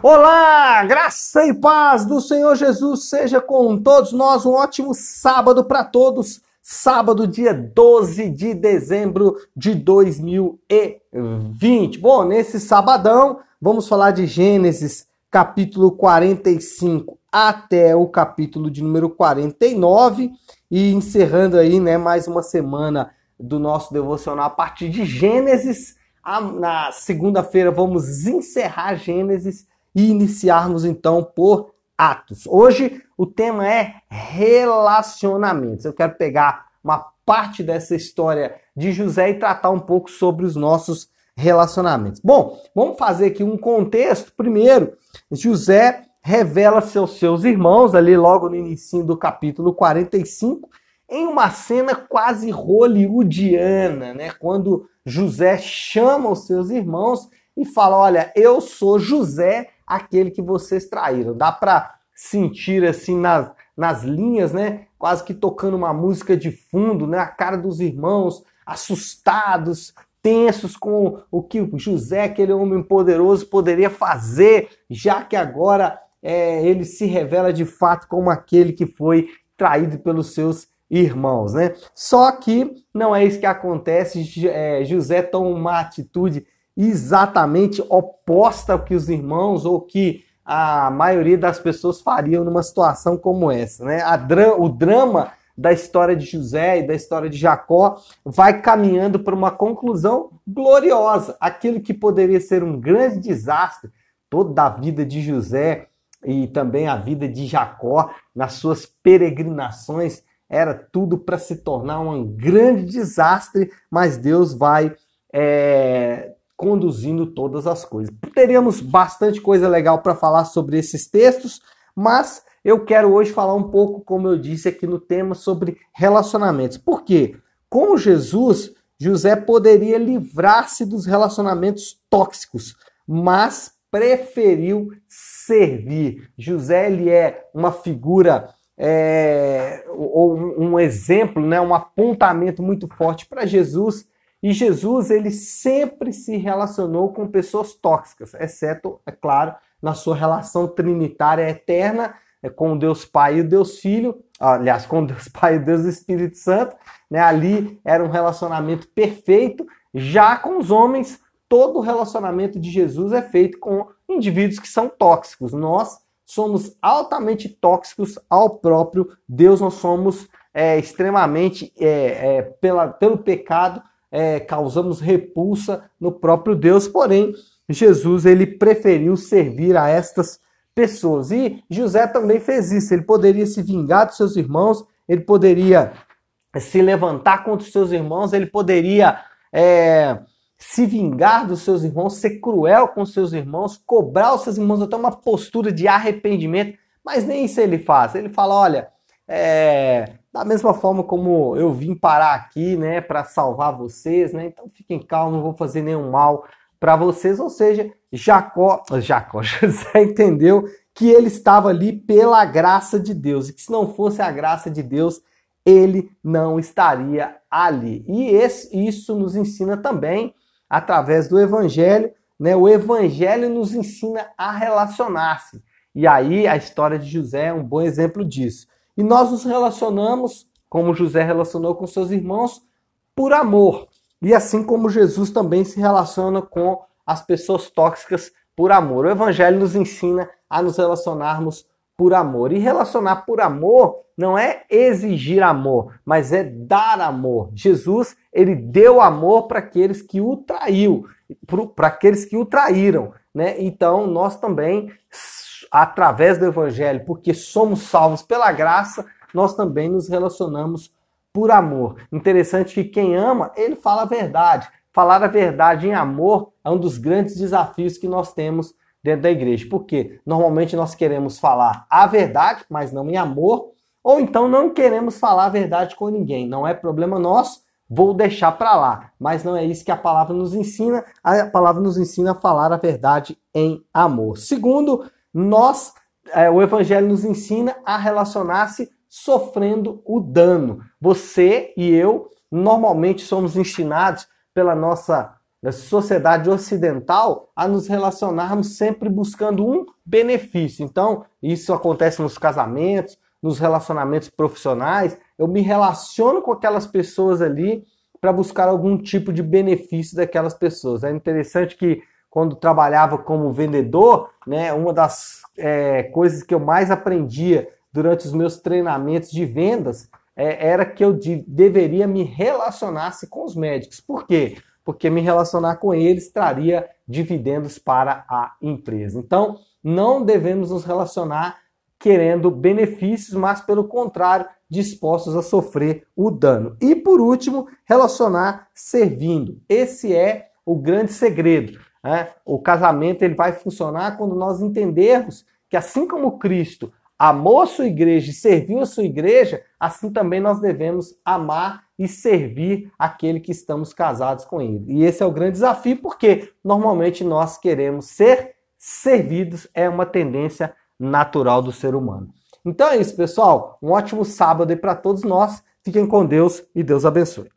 Olá, graça e paz do Senhor Jesus seja com todos nós. Um ótimo sábado para todos. Sábado, dia 12 de dezembro de 2020. Bom, nesse sabadão, vamos falar de Gênesis, capítulo 45 até o capítulo de número 49 e encerrando aí, né, mais uma semana do nosso devocional a partir de Gênesis. Na segunda-feira vamos encerrar Gênesis e iniciarmos então por Atos. Hoje o tema é relacionamentos. Eu quero pegar uma parte dessa história de José e tratar um pouco sobre os nossos relacionamentos. Bom, vamos fazer aqui um contexto. Primeiro, José revela-se aos seus irmãos, ali logo no início do capítulo 45, em uma cena quase hollywoodiana, né? Quando José chama os seus irmãos e fala: Olha, eu sou José, aquele que vocês traíram. Dá para sentir assim nas, nas linhas, né? Quase que tocando uma música de fundo, né? A cara dos irmãos assustados, tensos com o que José, aquele homem poderoso, poderia fazer, já que agora é, ele se revela de fato como aquele que foi traído pelos seus irmãos, né? Só que não é isso que acontece. É, José toma uma atitude exatamente oposta ao que os irmãos ou que a maioria das pessoas fariam numa situação como essa, né? Dra o drama da história de José e da história de Jacó vai caminhando para uma conclusão gloriosa. Aquilo que poderia ser um grande desastre, toda a vida de José e também a vida de Jacó nas suas peregrinações era tudo para se tornar um grande desastre, mas Deus vai é, conduzindo todas as coisas. Teríamos bastante coisa legal para falar sobre esses textos, mas eu quero hoje falar um pouco, como eu disse aqui no tema, sobre relacionamentos. Por quê? Com Jesus, José poderia livrar-se dos relacionamentos tóxicos, mas preferiu servir. José ele é uma figura é, ou um, exemplo, né, um apontamento muito forte para Jesus e Jesus, ele sempre se relacionou com pessoas tóxicas, exceto, é claro, na sua relação trinitária eterna é, com Deus Pai e Deus Filho, aliás, com Deus Pai e Deus Espírito Santo, né? Ali era um relacionamento perfeito. Já com os homens, todo o relacionamento de Jesus é feito com indivíduos que são tóxicos. Nós somos altamente tóxicos ao próprio Deus, nós somos é, extremamente, é, é, pela, pelo pecado, é, causamos repulsa no próprio Deus, porém, Jesus ele preferiu servir a estas pessoas. E José também fez isso. Ele poderia se vingar dos seus irmãos, ele poderia se levantar contra os seus irmãos, ele poderia é, se vingar dos seus irmãos, ser cruel com os seus irmãos, cobrar os seus irmãos até uma postura de arrependimento, mas nem isso ele faz. Ele fala: olha, é, da mesma forma como eu vim parar aqui, né, para salvar vocês, né? Então fiquem calmos, não vou fazer nenhum mal para vocês. Ou seja, Jacó, Jacó, José entendeu que ele estava ali pela graça de Deus e que se não fosse a graça de Deus, ele não estaria ali. E esse, isso nos ensina também através do Evangelho, né? O Evangelho nos ensina a relacionar-se. E aí a história de José é um bom exemplo disso. E nós nos relacionamos, como José relacionou com seus irmãos, por amor. E assim como Jesus também se relaciona com as pessoas tóxicas por amor. O Evangelho nos ensina a nos relacionarmos por amor. E relacionar por amor não é exigir amor, mas é dar amor. Jesus, ele deu amor para aqueles que o traiu, para aqueles que o traíram, né? Então, nós também através do Evangelho, porque somos salvos pela graça, nós também nos relacionamos por amor. Interessante que quem ama, ele fala a verdade. Falar a verdade em amor é um dos grandes desafios que nós temos dentro da igreja. Porque normalmente nós queremos falar a verdade, mas não em amor, ou então não queremos falar a verdade com ninguém. Não é problema nosso, vou deixar para lá. Mas não é isso que a palavra nos ensina. A palavra nos ensina a falar a verdade em amor. Segundo, nós, é, o Evangelho nos ensina a relacionar-se sofrendo o dano. Você e eu normalmente somos ensinados pela nossa da sociedade ocidental a nos relacionarmos sempre buscando um benefício. Então, isso acontece nos casamentos, nos relacionamentos profissionais. Eu me relaciono com aquelas pessoas ali para buscar algum tipo de benefício daquelas pessoas. É interessante que quando trabalhava como vendedor, né, uma das é, coisas que eu mais aprendia durante os meus treinamentos de vendas é, era que eu de, deveria me relacionar-se com os médicos. Por quê? Porque me relacionar com eles traria dividendos para a empresa. Então, não devemos nos relacionar querendo benefícios, mas pelo contrário, dispostos a sofrer o dano. E por último, relacionar servindo. Esse é o grande segredo. Né? O casamento ele vai funcionar quando nós entendermos que assim como Cristo amou a sua igreja e serviu a sua igreja, assim também nós devemos amar e servir aquele que estamos casados com ele. E esse é o grande desafio, porque normalmente nós queremos ser servidos, é uma tendência natural do ser humano. Então é isso, pessoal. Um ótimo sábado aí para todos nós. Fiquem com Deus e Deus abençoe.